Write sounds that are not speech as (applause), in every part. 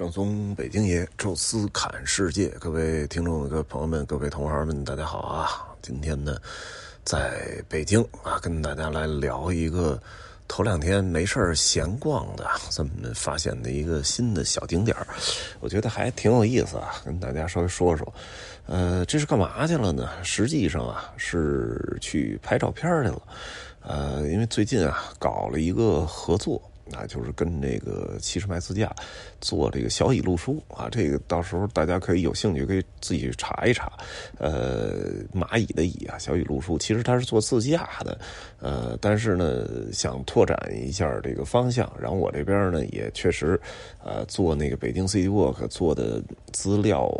正宗北京爷，宙斯侃世界，各位听众、各位朋友们、各位同行们，大家好啊！今天呢，在北京啊，跟大家来聊一个头两天没事闲逛的这么发现的一个新的小景点我觉得还挺有意思啊，跟大家稍微说说。呃，这是干嘛去了呢？实际上啊，是去拍照片去了。呃，因为最近啊，搞了一个合作。啊，就是跟那个七十迈自驾做这个小蚁路书啊，这个到时候大家可以有兴趣可以自己去查一查。呃，蚂蚁的蚁啊，小蚁路书其实它是做自驾的，呃，但是呢想拓展一下这个方向，然后我这边呢也确实呃做那个北京 City Walk 做的资料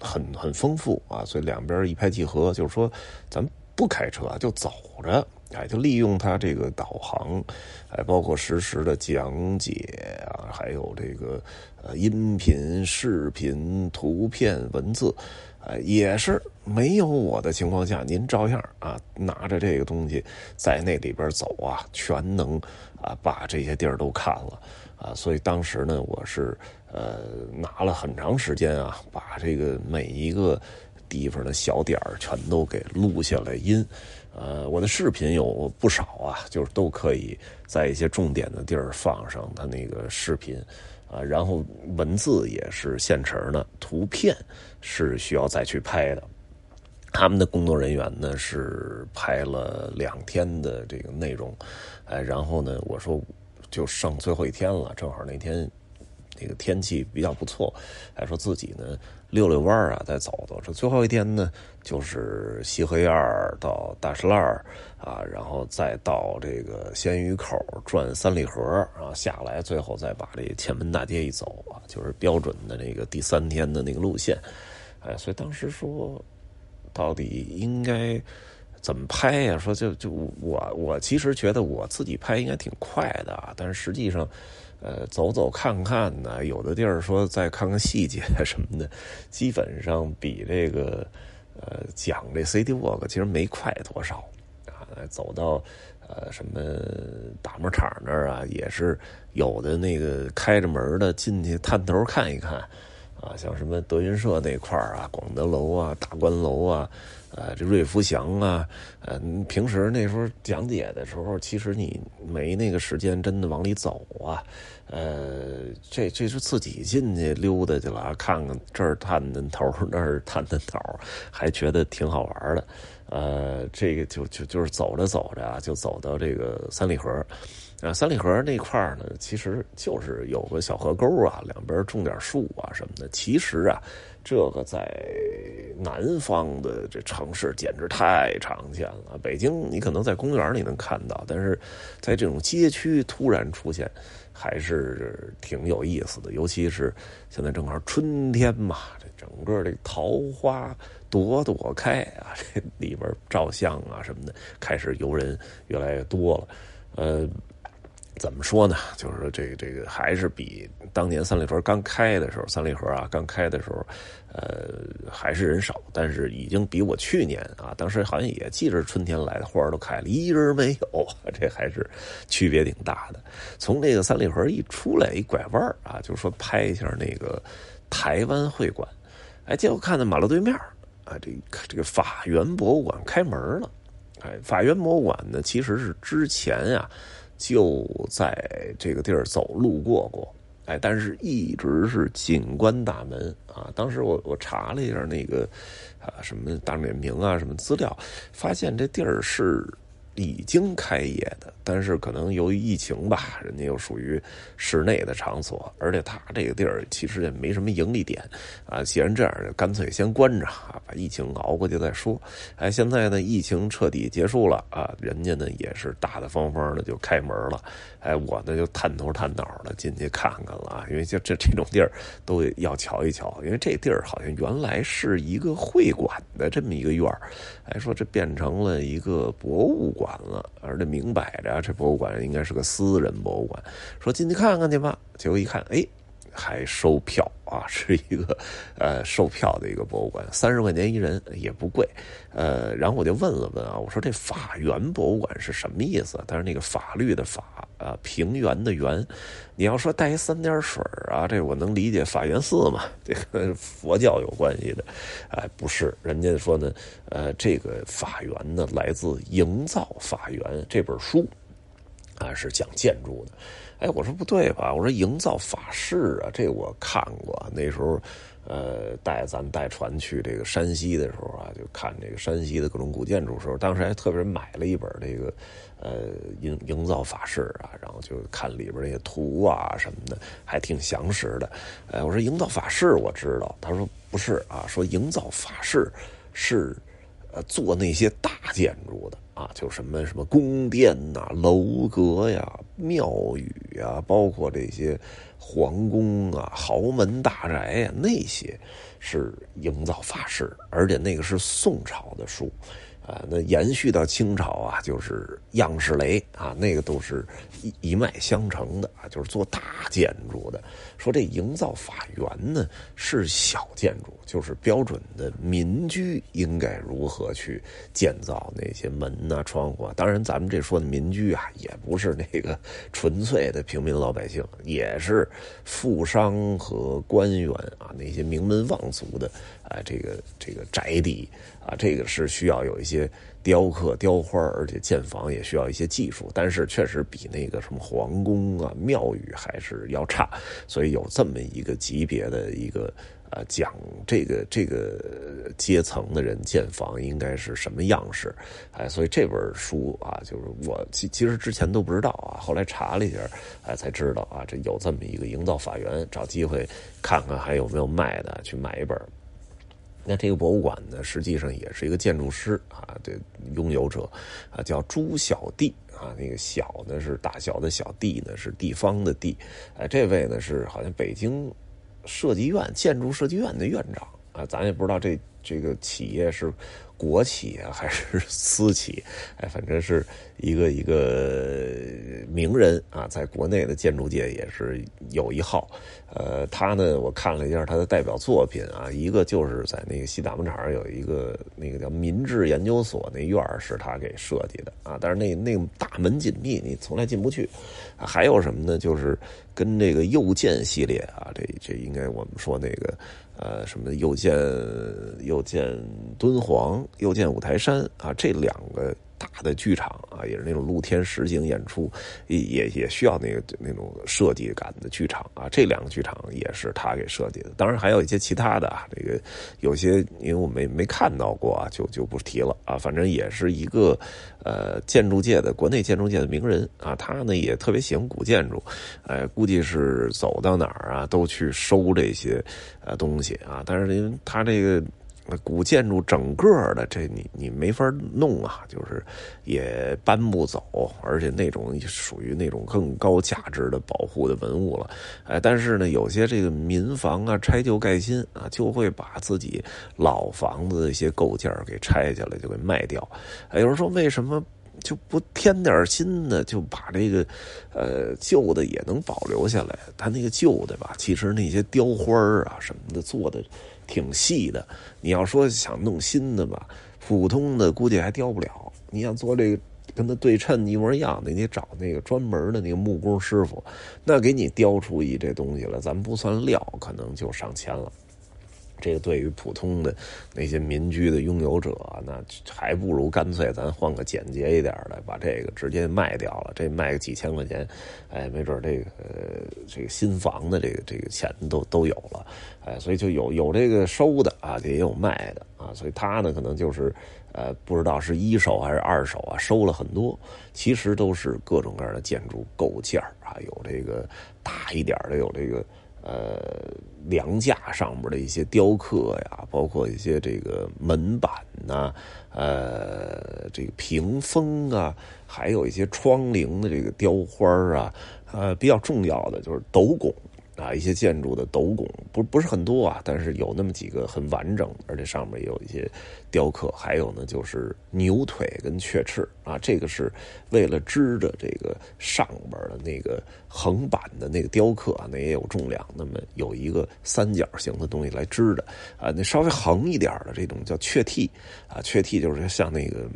很很丰富啊，所以两边一拍即合，就是说咱不开车就走着。哎，就利用它这个导航，哎，包括实时的讲解啊，还有这个呃音频、视频、图片、文字，哎，也是没有我的情况下，您照样啊拿着这个东西在那里边走啊，全能啊把这些地儿都看了啊。所以当时呢，我是呃拿了很长时间啊，把这个每一个地方的小点儿全都给录下来音。呃，我的视频有不少啊，就是都可以在一些重点的地儿放上它那个视频，啊，然后文字也是现成的，图片是需要再去拍的。他们的工作人员呢是拍了两天的这个内容，哎，然后呢，我说就剩最后一天了，正好那天。那个天气比较不错，还说自己呢溜溜弯啊，再走走。这最后一天呢，就是西河沿到大石烂啊，然后再到这个鲜鱼口转三里河啊，下来最后再把这前门大街一走啊，就是标准的那个第三天的那个路线。哎，所以当时说，到底应该怎么拍呀？说就就我我其实觉得我自己拍应该挺快的，但是实际上。呃，走走看看呢，有的地儿说再看看细节什么的，基本上比这个呃讲这 City Walk 其实没快多少啊。走到呃什么打磨厂那儿啊，也是有的那个开着门的进去探头看一看啊，像什么德云社那块儿啊，广德楼啊，大观楼啊。呃，这瑞福祥啊，呃，平时那时候讲解的时候，其实你没那个时间真的往里走啊。呃，这这是自己进去溜达去了，看看这儿探探头，那儿探探头，还觉得挺好玩的。呃，这个就就就是走着走着啊，就走到这个三里河。啊，三里河那块儿呢，其实就是有个小河沟啊，两边种点树啊什么的。其实啊，这个在南方的这城市简直太常见了。北京你可能在公园里能看到，但是在这种街区突然出现，还是挺有意思的。尤其是现在正好春天嘛，这整个这桃花朵朵开啊，(laughs) 这里边照相啊什么的，开始游人越来越多了。呃。怎么说呢？就是说，这个这个还是比当年三里屯刚开的时候，三里河啊刚开的时候，呃，还是人少。但是已经比我去年啊，当时好像也记着春天来的花都开了，一人没有，(laughs) 这还是区别挺大的。从这个三里河一出来，一拐弯啊，就说拍一下那个台湾会馆，哎，结果看到马路对面啊，这这个法源博物馆开门了。哎，法源博物馆呢，其实是之前啊。就在这个地儿走路过过，哎，但是一直是景观大门啊。当时我我查了一下那个啊什么大冕名啊什么资料，发现这地儿是。已经开业的，但是可能由于疫情吧，人家又属于室内的场所，而且他这个地儿其实也没什么盈利点啊。既然这样，干脆先关着啊，把疫情熬过去再说。哎，现在呢，疫情彻底结束了啊，人家呢也是大大方方的就开门了。哎，我呢就探头探脑的进去看看了啊，因为就这这种地儿都要瞧一瞧，因为这地儿好像原来是一个会馆的这么一个院儿，哎，说这变成了一个博物馆。完了，而这明摆着，这博物馆应该是个私人博物馆。说进去看看去吧，结果一看，哎，还收票 (laughs) 啊，是一个呃售票的一个博物馆，三十块钱一人也不贵。呃，然后我就问了问啊，我说这法源博物馆是什么意思？但是那个法律的法啊，平原的原，你要说带三点水啊，这我能理解，法源寺嘛，这个佛教有关系的。哎，不是，人家说呢，呃，这个法源呢来自《营造法源》这本书。啊，是讲建筑的，哎，我说不对吧？我说营造法式啊，这我看过。那时候，呃，带咱带船去这个山西的时候啊，就看这个山西的各种古建筑时候，当时还特别买了一本这个，呃，营营造法式啊，然后就看里边那些图啊什么的，还挺详实的。哎，我说营造法式我知道，他说不是啊，说营造法式是呃。做那些大建筑的啊，就什么什么宫殿呐、楼阁呀、庙宇呀，包括这些皇宫啊、豪门大宅呀，那些是营造法式，而且那个是宋朝的书。啊，那延续到清朝啊，就是样式雷啊，那个都是一一脉相承的啊，就是做大建筑的。说这营造法源呢是小建筑，就是标准的民居应该如何去建造那些门呐、窗户。当然，咱们这说的民居啊，也不是那个纯粹的平民老百姓，也是富商和官员啊，那些名门望族的啊，这个这个宅邸啊，这个是需要有一些。雕刻、雕花，而且建房也需要一些技术，但是确实比那个什么皇宫啊、庙宇还是要差，所以有这么一个级别的一个呃讲这个这个阶层的人建房应该是什么样式，哎，所以这本书啊，就是我其其实之前都不知道啊，后来查了一下，哎，才知道啊，这有这么一个营造法源，找机会看看还有没有卖的，去买一本。那这个博物馆呢，实际上也是一个建筑师啊的拥有者，啊叫朱小弟啊，那个小呢是大小的小弟呢是地方的地，哎，这位呢是好像北京设计院建筑设计院的院长啊，咱也不知道这这个企业是。国企啊，还是 (laughs) 私企？哎，反正是一个一个名人啊，在国内的建筑界也是有一号。呃，他呢，我看了一下他的代表作品啊，一个就是在那个西大门厂有一个那个叫民治研究所那院是他给设计的啊，但是那那大门紧闭，你从来进不去。还有什么呢？就是跟这个右键系列啊，这这应该我们说那个呃什么右键右键敦煌。又见五台山啊，这两个大的剧场啊，也是那种露天实景演出，也也需要那个那种设计感的剧场啊。这两个剧场也是他给设计的，当然还有一些其他的啊。这个有些因为我没没看到过啊，就就不提了啊。反正也是一个呃建筑界的国内建筑界的名人啊。他呢也特别喜欢古建筑，哎，估计是走到哪儿啊都去收这些呃东西啊。但是因为他这个。那古建筑整个的这你你没法弄啊，就是也搬不走，而且那种属于那种更高价值的保护的文物了。哎，但是呢，有些这个民房啊，拆旧盖新啊，就会把自己老房子的一些构件给拆下来，就给卖掉。有人说为什么就不添点新的，就把这个呃旧的也能保留下来？他那个旧的吧，其实那些雕花啊什么的做的。挺细的，你要说想弄新的吧，普通的估计还雕不了。你想做这个跟它对称一模一样的，你找那个专门的那个木工师傅，那给你雕出一这东西来，咱们不算料，可能就上千了。这个对于普通的那些民居的拥有者，那还不如干脆咱换个简洁一点的，把这个直接卖掉了。这卖个几千块钱，哎，没准这个这个新房的这个这个钱都都有了，哎，所以就有有这个收的啊，也有卖的啊。所以他呢，可能就是呃，不知道是一手还是二手啊，收了很多，其实都是各种各样的建筑构件啊，有这个大一点的，有这个。呃，梁架上面的一些雕刻呀，包括一些这个门板呐，呃，这个屏风啊，还有一些窗棂的这个雕花啊，呃，比较重要的就是斗拱。啊，一些建筑的斗拱不不是很多啊，但是有那么几个很完整，而且上面也有一些雕刻。还有呢，就是牛腿跟雀翅啊，这个是为了支着这个上边的那个横板的那个雕刻啊，那也有重量，那么有一个三角形的东西来支的啊。那稍微横一点的这种叫雀替啊，雀替就是像那个。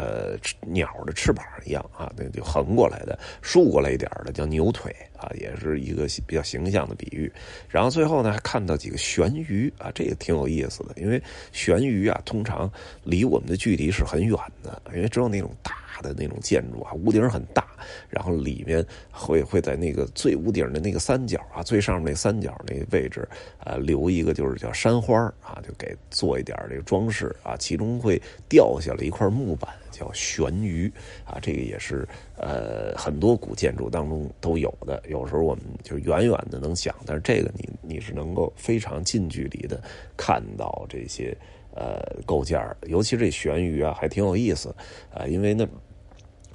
呃，鸟的翅膀一样啊，那就横过来的，竖过来一点的叫牛腿啊，也是一个比较形象的比喻。然后最后呢，还看到几个悬鱼啊，这也挺有意思的，因为悬鱼啊，通常离我们的距离是很远的，因为只有那种大大的那种建筑啊，屋顶很大，然后里面会会在那个最屋顶的那个三角啊，最上面那三角那个位置啊，留一个就是叫山花啊，就给做一点这个装饰啊，其中会掉下来一块木板。叫悬鱼啊，这个也是呃很多古建筑当中都有的。有时候我们就远远的能想，但是这个你你是能够非常近距离的看到这些呃构件尤其这悬鱼啊，还挺有意思啊，因为呢，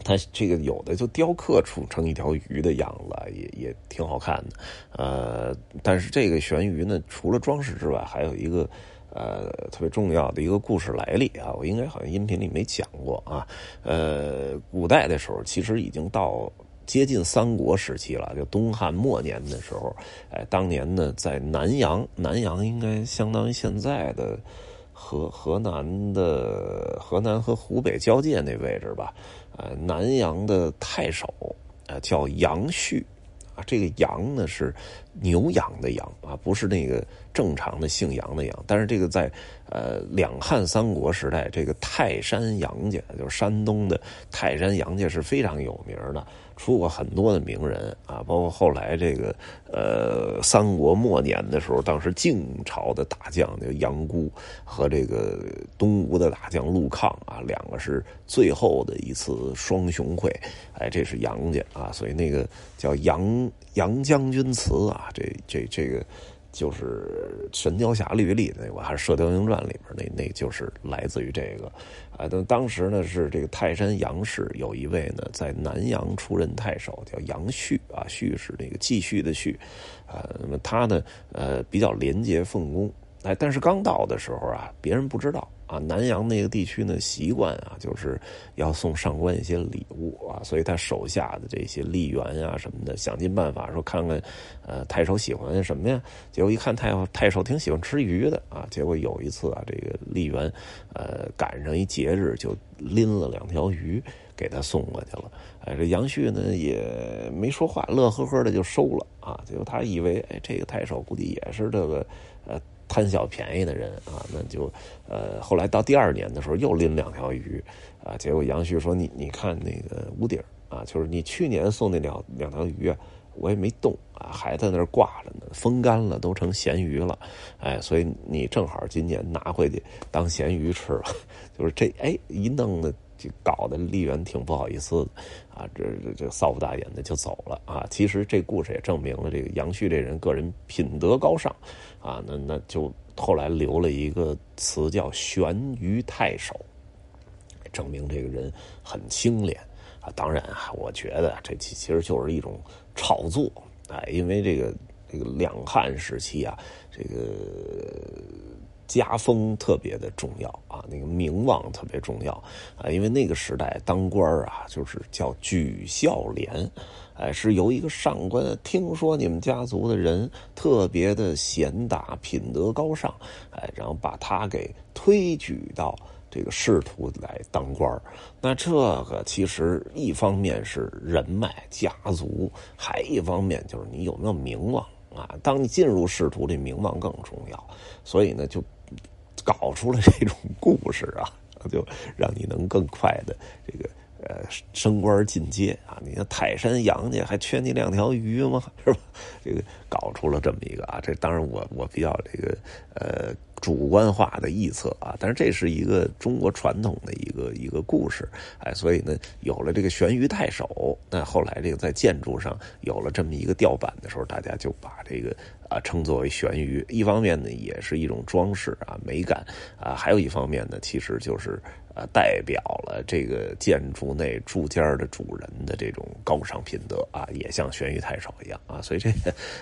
它这个有的就雕刻出成一条鱼的样子，也也挺好看的。呃，但是这个悬鱼呢，除了装饰之外，还有一个。呃，特别重要的一个故事来历啊，我应该好像音频里没讲过啊。呃，古代的时候，其实已经到接近三国时期了，就东汉末年的时候，哎，当年呢，在南阳，南阳应该相当于现在的河河南的河南和湖北交界那位置吧。呃，南阳的太守呃叫杨旭。啊，这个杨呢是牛羊的羊啊，不是那个正常的姓杨的杨。但是这个在呃两汉三国时代，这个泰山杨家就是山东的泰山杨家是非常有名的。出过很多的名人啊，包括后来这个呃三国末年的时候，当时晋朝的大将就杨孤和这个东吴的大将陆抗啊，两个是最后的一次双雄会，哎，这是杨家啊，所以那个叫杨杨将军祠啊，这这这个。就是《神雕侠侣》里那个，还是《射雕英雄传》里边那那就是来自于这个，啊，当当时呢是这个泰山杨氏有一位呢在南阳出任太守，叫杨旭啊，旭是那个继续的旭，啊，那么他呢呃比较廉洁奉公，哎，但是刚到的时候啊，别人不知道。啊，南阳那个地区呢，习惯啊，就是要送上官一些礼物啊，所以他手下的这些吏员呀什么的，想尽办法说看看，呃，太守喜欢什么呀？结果一看太太守挺喜欢吃鱼的啊，结果有一次啊，这个吏员呃赶上一节日，就拎了两条鱼给他送过去了。哎，这杨旭呢也没说话，乐呵呵的就收了啊。结果他以为，哎，这个太守估计也是这个。贪小便宜的人啊，那就，呃，后来到第二年的时候又拎两条鱼，啊，结果杨旭说：“你你看那个屋顶啊，就是你去年送那两两条鱼啊，我也没动啊，还在那儿挂着呢，风干了都成咸鱼了，哎，所以你正好今年拿回去当咸鱼吃了，(laughs) 就是这哎一弄的。”就搞得丽媛挺不好意思的啊，这这这扫不大眼的就走了啊。其实这故事也证明了这个杨旭这人个人品德高尚啊。那那就后来留了一个词叫“悬于太守”，证明这个人很清廉啊。当然啊，我觉得这其实就是一种炒作啊，因为这个这个两汉时期啊，这个。家风特别的重要啊，那个名望特别重要啊，因为那个时代当官啊，就是叫举孝廉，哎，是由一个上官听说你们家族的人特别的贤达，品德高尚，哎，然后把他给推举到这个仕途来当官那这个其实一方面是人脉家族，还一方面就是你有没有名望啊。当你进入仕途，这名望更重要，所以呢就。搞出了这种故事啊，就让你能更快的这个呃升官进阶啊！你看泰山杨家还缺你两条鱼吗？是吧？这个搞出了这么一个啊，这当然我我比较这个呃。主观化的臆测啊，但是这是一个中国传统的一个一个故事，哎，所以呢，有了这个悬鱼太守，那后来这个在建筑上有了这么一个吊板的时候，大家就把这个称作为悬鱼。一方面呢，也是一种装饰啊美感啊，还有一方面呢，其实就是呃，代表了这个建筑内住间的主人的这种高尚品德啊，也像悬鱼太守一样啊，所以这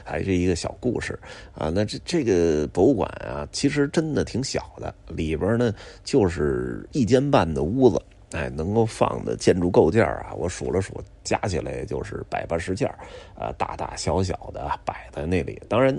还是一个小故事啊。那这这个博物馆啊，其实真的挺小的，里边呢就是一间半的屋子，哎，能够放的建筑构件啊，我数了数，加起来就是百八十件啊，大大小小的摆在那里，当然。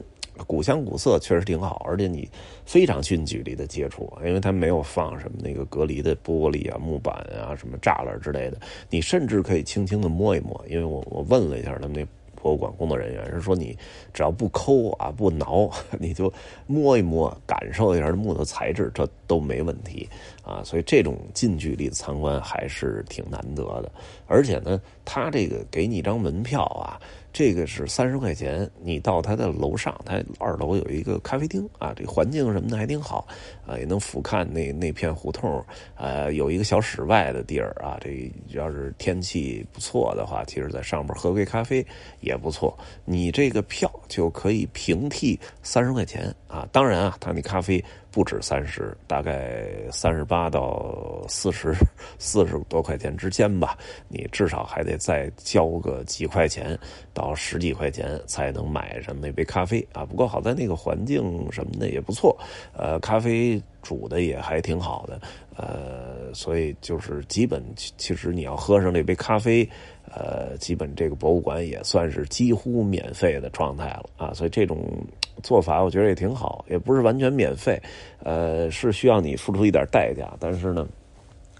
古香古色确实挺好，而且你非常近距离的接触，因为它没有放什么那个隔离的玻璃啊、木板啊、什么栅栏之类的，你甚至可以轻轻的摸一摸。因为我我问了一下他们那博物馆工作人员，是说你只要不抠啊、不挠，(laughs) 你就摸一摸，感受一下木头材质，这都没问题啊。所以这种近距离的参观还是挺难得的，而且呢，他这个给你一张门票啊。这个是三十块钱，你到他的楼上，他二楼有一个咖啡厅啊，这环境什么的还挺好啊，也能俯瞰那那片胡同，啊，有一个小室外的地儿啊，这要是天气不错的话，其实在上面喝杯咖啡也不错。你这个票就可以平替三十块钱啊，当然啊，他那咖啡。不止三十，大概三十八到四十 (laughs) 四十多块钱之间吧。你至少还得再交个几块钱到十几块钱才能买上那杯咖啡啊。不过好在那个环境什么的也不错，呃，咖啡煮的也还挺好的，呃，所以就是基本其实你要喝上这杯咖啡，呃，基本这个博物馆也算是几乎免费的状态了啊。所以这种。做法我觉得也挺好，也不是完全免费，呃，是需要你付出一点代价，但是呢，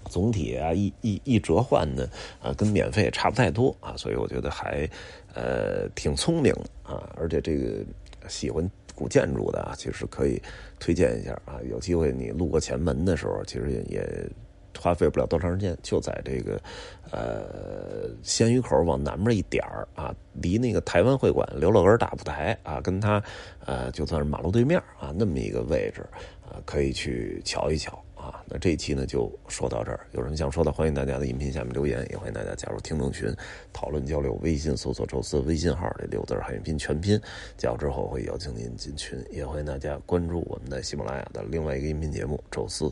总体啊一一一折换呢，啊，跟免费也差不太多啊，所以我觉得还呃挺聪明啊，而且这个喜欢古建筑的啊，其实可以推荐一下啊，有机会你路过前门的时候，其实也也。花费不了多长时间，就在这个，呃，鲜鱼口往南边一点儿啊，离那个台湾会馆刘老根大舞台啊，跟他呃，就算是马路对面啊，那么一个位置啊，可以去瞧一瞧啊。那这一期呢就说到这儿，有什么想说的，欢迎大家在音频下面留言，也欢迎大家加入听众群讨论交流。微信搜索“宙斯”微信号这六字汉语拼全拼，加入之后会邀请您进群，也欢迎大家关注我们的喜马拉雅的另外一个音频节目《宙斯》。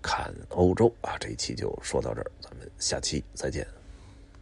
看欧洲啊，这一期就说到这儿，咱们下期再见。